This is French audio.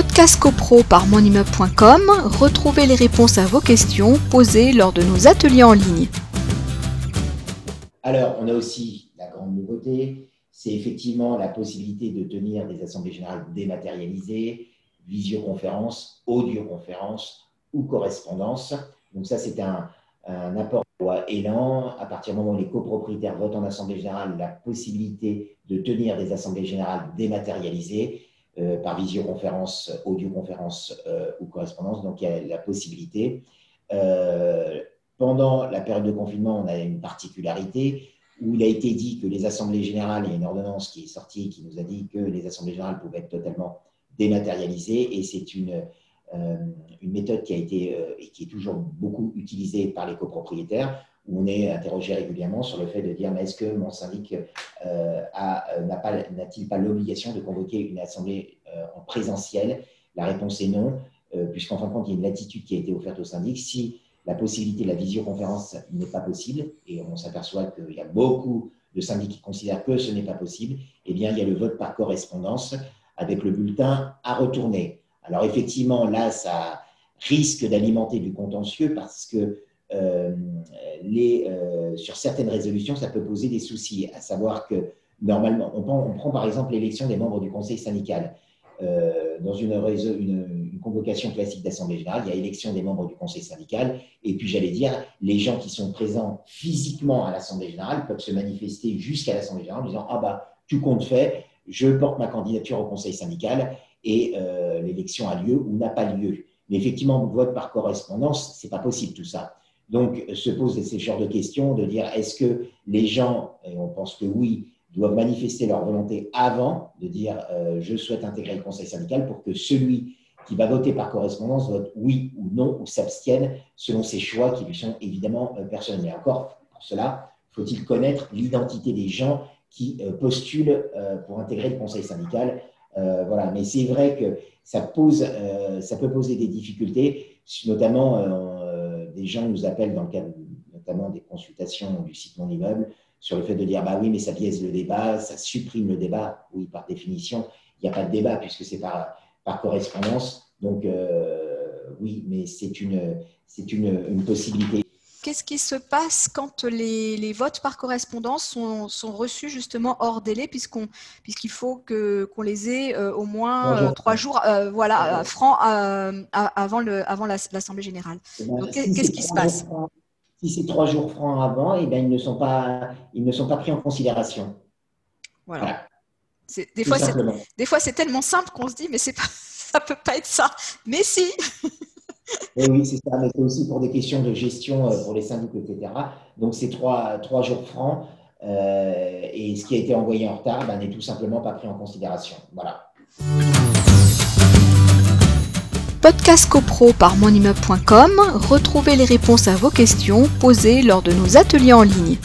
Podcast CoPro par monimmeuble.com, retrouvez les réponses à vos questions posées lors de nos ateliers en ligne. Alors, on a aussi la grande nouveauté, c'est effectivement la possibilité de tenir des assemblées générales dématérialisées, visioconférence, audioconférence ou correspondance. Donc ça, c'est un, apport loi Élan. À partir du moment où les copropriétaires votent en assemblée générale, la possibilité de tenir des assemblées générales dématérialisées par visioconférence, audioconférence euh, ou correspondance. Donc, il y a la possibilité. Euh, pendant la période de confinement, on a une particularité où il a été dit que les assemblées générales, il y a une ordonnance qui est sortie qui nous a dit que les assemblées générales pouvaient être totalement dématérialisées et c'est une méthode qui a été et qui est toujours beaucoup utilisée par les copropriétaires où on est interrogé régulièrement sur le fait de dire mais est-ce que mon syndic euh, euh, n'a-t-il pas, l'obligation de convoquer une assemblée euh, en présentiel? La réponse est non, puisqu'en fin de compte, il y a une latitude qui a été offerte au syndic. Si la possibilité de la visioconférence n'est pas possible, et on s'aperçoit qu'il y a beaucoup de syndics qui considèrent que ce n'est pas possible, eh bien, il y a le vote par correspondance avec le bulletin à retourner. Alors effectivement, là, ça risque d'alimenter du contentieux parce que les, euh, sur certaines résolutions, ça peut poser des soucis, à savoir que normalement, on prend, par exemple l'élection des membres du conseil syndical. Euh, dans une, convocation classique d'Assemblée générale, il y a élection des membres du conseil syndical, et puis j'allais dire, les gens qui sont présents physiquement à l'Assemblée générale peuvent se manifester jusqu'à l'Assemblée générale en disant Ah bah, tout compte fait, je porte ma candidature au conseil syndical, et l'élection a lieu ou n'a pas lieu. Mais effectivement, vote par correspondance, c'est pas possible tout ça. Donc, se posent ces genres de questions de dire est-ce que les gens, et on pense que oui, doivent manifester leur volonté avant de dire euh, je souhaite intégrer le conseil syndical pour que celui qui va voter par correspondance vote oui ou non ou s'abstienne selon ses choix qui lui sont évidemment euh, personnels. Mais encore, pour cela, faut-il connaître l'identité des gens qui euh, postulent pour intégrer le conseil syndical? voilà. Mais c'est vrai que ça, pose, ça peut poser des difficultés, notamment des gens nous appellent dans le cadre notamment des consultations du site Mon Immeuble sur le fait de dire bah oui, mais ça biaise le débat, ça supprime le débat. Oui, par définition, il n'y a pas de débat puisque c'est par, par correspondance. Donc, euh, oui, mais c'est une, une, une possibilité. Qu'est-ce qui se passe quand les, les votes par correspondance sont, sont, reçus justement hors délai, puisqu'on, puisqu'il faut que, qu'on les ait euh, au moins trois jours, euh, voilà, francs avant, le, avant l'Assemblée générale. Eh ben, qu'est-ce qui se passe? Si c'est trois jours francs avant, eh bien, ils, ne sont pas, ils ne sont pas pris en considération. Voilà. des, fois, des fois, c'est tellement simple qu'on se dit, mais c'est pas, ça peut pas être ça. Mais si Oui, c'est ça, mais c'est aussi pour des questions de gestion euh, pour les syndicats, etc. Donc, c'est trois, trois jours francs. Euh, et ce qui a été envoyé en retard ben, n'est tout simplement pas pris en considération. Voilà. Podcast CoPro par monimmeuble.com, retrouvez les réponses à vos questions posées lors de nos ateliers en ligne.